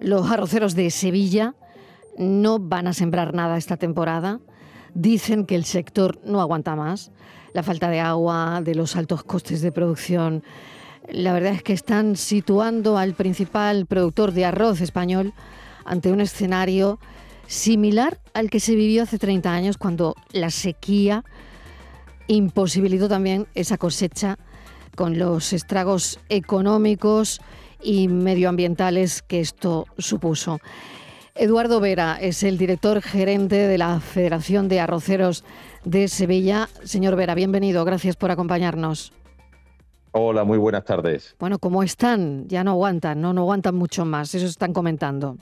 Los arroceros de Sevilla no van a sembrar nada esta temporada. Dicen que el sector no aguanta más. La falta de agua, de los altos costes de producción. La verdad es que están situando al principal productor de arroz español ante un escenario similar al que se vivió hace 30 años cuando la sequía imposibilitó también esa cosecha con los estragos económicos y medioambientales que esto supuso. Eduardo Vera es el director gerente de la Federación de Arroceros de Sevilla. Señor Vera, bienvenido. Gracias por acompañarnos. Hola, muy buenas tardes. Bueno, ¿cómo están? Ya no aguantan, no, no aguantan mucho más. Eso están comentando.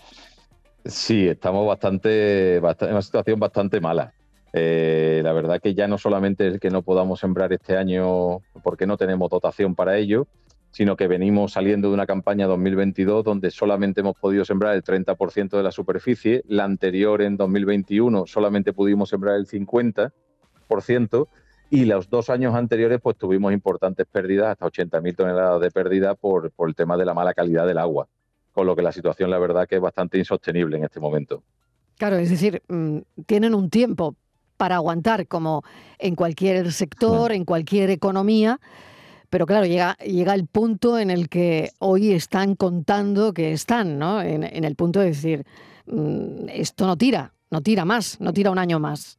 Sí, estamos bastante, en una situación bastante mala. Eh, la verdad que ya no solamente es que no podamos sembrar este año porque no tenemos dotación para ello, sino que venimos saliendo de una campaña 2022 donde solamente hemos podido sembrar el 30% de la superficie, la anterior en 2021 solamente pudimos sembrar el 50% y los dos años anteriores pues tuvimos importantes pérdidas, hasta 80.000 toneladas de pérdida por, por el tema de la mala calidad del agua, con lo que la situación la verdad que es bastante insostenible en este momento. Claro, es decir, mm, tienen un tiempo para aguantar, como en cualquier sector, en cualquier economía. Pero claro, llega, llega el punto en el que hoy están contando que están, ¿no? En, en el punto de decir, mm, esto no tira, no tira más, no tira un año más.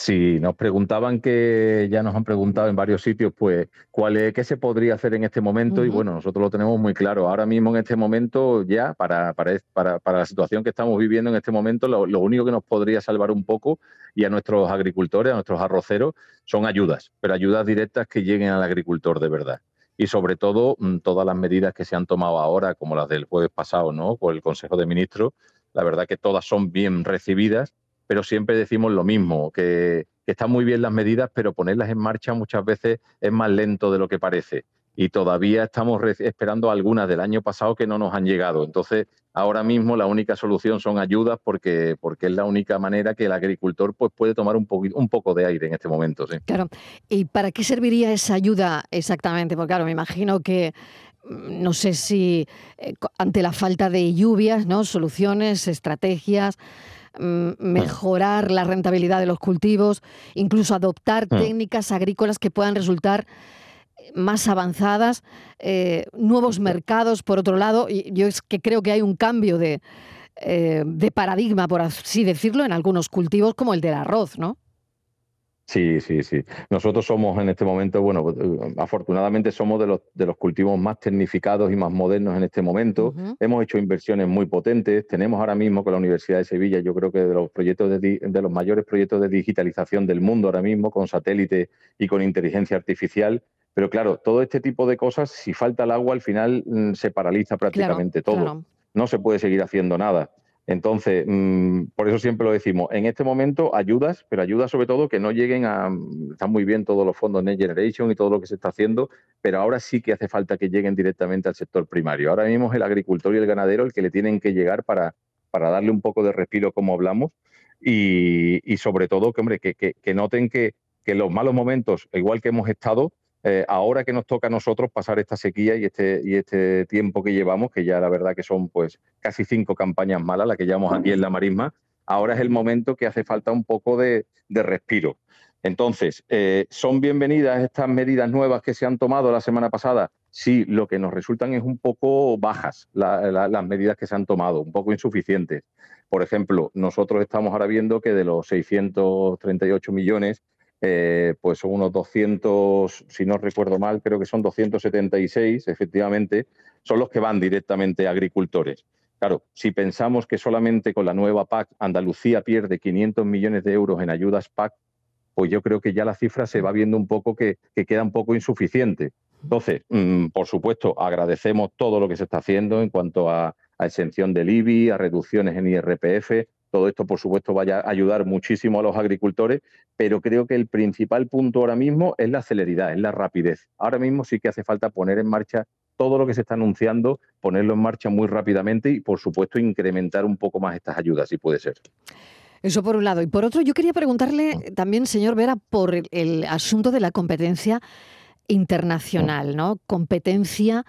Sí, nos preguntaban que ya nos han preguntado en varios sitios, pues, cuál es, qué se podría hacer en este momento. Y bueno, nosotros lo tenemos muy claro. Ahora mismo, en este momento, ya, para, para, para, la situación que estamos viviendo en este momento, lo, único que nos podría salvar un poco y a nuestros agricultores, a nuestros arroceros, son ayudas, pero ayudas directas que lleguen al agricultor de verdad. Y sobre todo, mm, todas las medidas que se han tomado ahora, como las del jueves pasado, ¿no? Por el Consejo de Ministros, la verdad que todas son bien recibidas pero siempre decimos lo mismo, que, están muy bien las medidas, pero ponerlas en marcha muchas veces es más lento de lo que parece. Y todavía estamos esperando algunas del año pasado que no nos han llegado. Entonces, ahora mismo la única solución son ayudas porque, porque es la única manera que el agricultor pues, puede tomar un, un poco de aire en este momento. Claro. ¿Y para qué serviría esa ayuda exactamente? Porque claro, me imagino que mm, no sé si eh, ante la falta de lluvias, ¿no? Soluciones, estrategias. Mm, mejorar la rentabilidad de los cultivos, incluso adoptar mm. técnicas agrícolas que puedan resultar eh, más avanzadas, eh, nuevos mercados, por otro lado. Y yo es que creo que hay un cambio de, eh, de paradigma, por así decirlo, en algunos cultivos como el del arroz, ¿no? Sí, sí, sí. Nosotros somos en este momento, bueno, eh, afortunadamente somos de los, de los cultivos más tecnificados y más modernos en este momento. Hemos hecho inversiones muy potentes. Tenemos ahora mismo con la Universidad de Sevilla, yo creo que de los proyectos de, de los mayores proyectos de digitalización del mundo ahora mismo, con satélite y con inteligencia artificial. Pero claro, todo este tipo de cosas, si falta el agua, al final mm, se paraliza prácticamente todo. No se puede seguir haciendo nada. Entonces, mm, por eso siempre lo decimos, en este momento ayudas, pero ayudas sobre todo que no lleguen a, están muy bien todos los fondos Next Generation y todo lo que se está haciendo, pero ahora sí que hace falta que lleguen directamente al sector primario. Ahora mismo es el agricultor y el ganadero el que le tienen que llegar para, para darle un poco de respiro, como hablamos, y, sobre todo que, hombre, que, que, noten que, que los malos momentos, igual que hemos estado, eh, ahora que nos toca a nosotros pasar esta sequía y este, y este tiempo que llevamos, que ya la verdad que son pues casi cinco campañas malas las que llevamos aquí en la marisma, ahora es el momento que hace falta un poco de, respiro. Entonces, eh, ¿son bienvenidas estas medidas nuevas que se han tomado la semana pasada? Sí, lo que nos resultan es un poco bajas las medidas que se han tomado, un poco insuficientes. Por ejemplo, nosotros estamos ahora viendo que de los 638 millones eh, pues unos 200, si no recuerdo mal, creo que son 276, efectivamente, son los que van directamente a agricultores. Claro, si pensamos que solamente con la nueva PAC Andalucía pierde 500 millones de euros en ayudas PAC, pues yo creo que ya la cifra se va viendo un poco que, queda un poco insuficiente. Entonces, mm, por supuesto, agradecemos todo lo que se está haciendo en cuanto a, a exención del IBI, a reducciones en IRPF, todo esto, por supuesto, vaya a ayudar muchísimo a los agricultores, pero creo que el principal punto ahora mismo es la celeridad, es la rapidez. Ahora mismo sí que hace falta poner en marcha todo lo que se está anunciando, ponerlo en marcha muy rápidamente y, por supuesto, incrementar un poco más estas ayudas, si puede ser. Eso por un lado. Y por otro, yo quería preguntarle mm. también, señor Vera, por el, asunto de la competencia internacional, ¿no? Competencia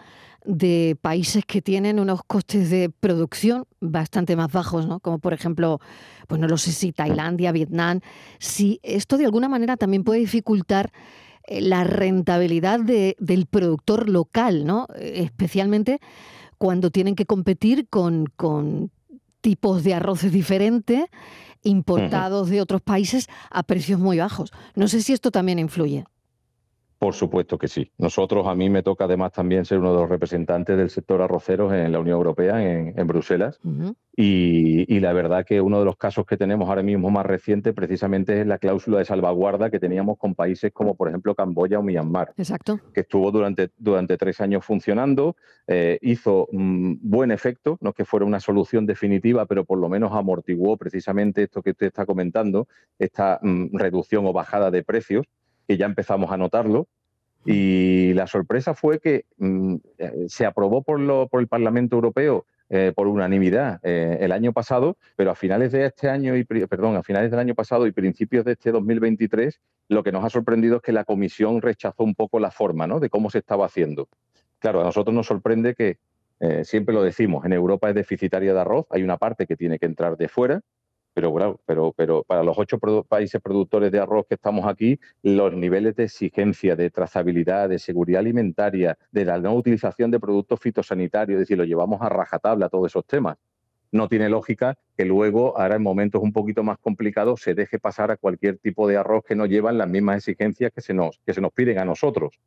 de países que tienen unos costes de producción bastante más bajos, ¿no? Como por ejemplo, pues no lo sé si Tailandia, Vietnam, si esto de alguna manera también puede dificultar eh, la rentabilidad del productor local, ¿no? Especialmente cuando tienen que competir con, con tipos de arroces diferentes importados de otros países a precios muy bajos. No sé si esto también influye. Por supuesto que sí. Nosotros, a mí me toca además también ser uno de los representantes del sector arroceros en la Unión Europea, en, Bruselas. y, la verdad que uno de los casos que tenemos ahora mismo más reciente precisamente es la cláusula de salvaguarda que teníamos con países como, por ejemplo, Camboya o Myanmar. Exacto. Que estuvo durante, durante tres años funcionando, eh, hizo mm, buen efecto, no es que fuera una solución definitiva, pero por lo menos amortiguó precisamente esto que usted está comentando, esta mm, reducción o bajada de precios que ya empezamos a notarlo. Y la sorpresa fue que mm, eh, se aprobó por, lo, por el Parlamento Europeo eh, por unanimidad eh, el año pasado, pero a finales de este año y perdón, a finales del año pasado y principios de este 2023, lo que nos ha sorprendido es que la Comisión rechazó un poco la forma ¿no? de cómo se estaba haciendo. Claro, a nosotros nos sorprende que siempre lo decimos, en Europa es deficitaria de arroz, hay una parte que tiene que entrar de fuera, pero, pero, pero para los ocho países productores de arroz que estamos aquí, los niveles de exigencia, de trazabilidad, de seguridad alimentaria, de la no utilización de productos fitosanitarios, es decir, lo llevamos a rajatabla todos esos temas. No tiene lógica que luego, ahora en momentos un poquito más complicados, se deje pasar a cualquier tipo de arroz que no llevan las mismas exigencias que se nos, que se nos piden a nosotros.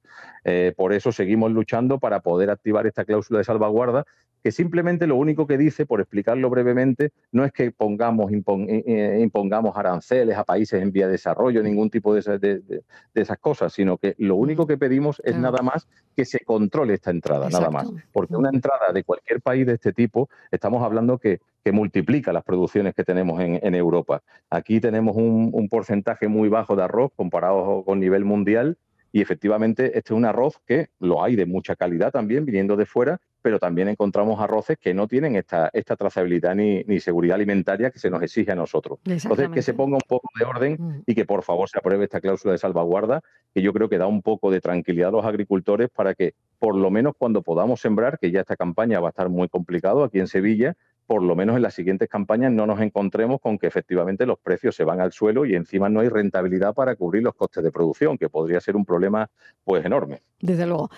Eh, por eso seguimos luchando para poder activar esta cláusula de salvaguarda que simplemente lo único que dice, por explicarlo brevemente, no es que pongamos, eh, eh, impongamos aranceles a países en vía de desarrollo, ningún tipo de, esas cosas, sino que lo único que pedimos es nada más que se controle esta entrada, nada más. Porque una entrada de cualquier país de este tipo, estamos hablando que, multiplica las producciones que tenemos en, Europa. Aquí tenemos un, un porcentaje muy bajo de arroz comparado con nivel mundial y efectivamente este es un arroz que lo hay de mucha calidad también viniendo de fuera, pero también encontramos arroces que no tienen esta, esta trazabilidad ni, seguridad alimentaria que se nos exige a nosotros. Entonces, que se ponga un poco de orden mm. y que por favor se apruebe esta cláusula de salvaguarda, que yo creo que da un poco de tranquilidad a los agricultores para que por lo menos cuando podamos sembrar, que ya esta campaña va a estar muy complicado aquí en Sevilla, por lo menos en las siguientes campañas no nos encontremos con que efectivamente los precios se van al suelo y encima no hay rentabilidad para cubrir los costes de producción, que podría ser un problema pues enorme. Desde luego.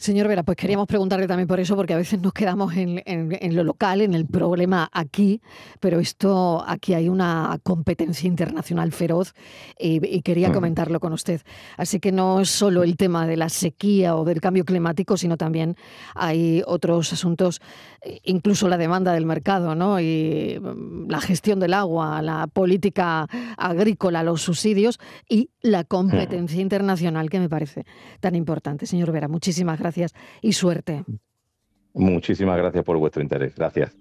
Señor Vera, pues queríamos preguntarle también por eso, porque a veces nos quedamos en, lo local, en el problema aquí, pero esto aquí hay una competencia internacional feroz y, quería mm. comentarlo con usted. Así que no es solo el tema de la sequía o del cambio climático, sino también hay otros asuntos, incluso la demanda del mercado, ¿no? Y mm, la gestión del agua, la política agrícola, los subsidios y la competencia internacional que me parece tan importante. Señor Vera, muchísimas gracias y suerte. Muchísimas gracias por vuestro interés. Gracias.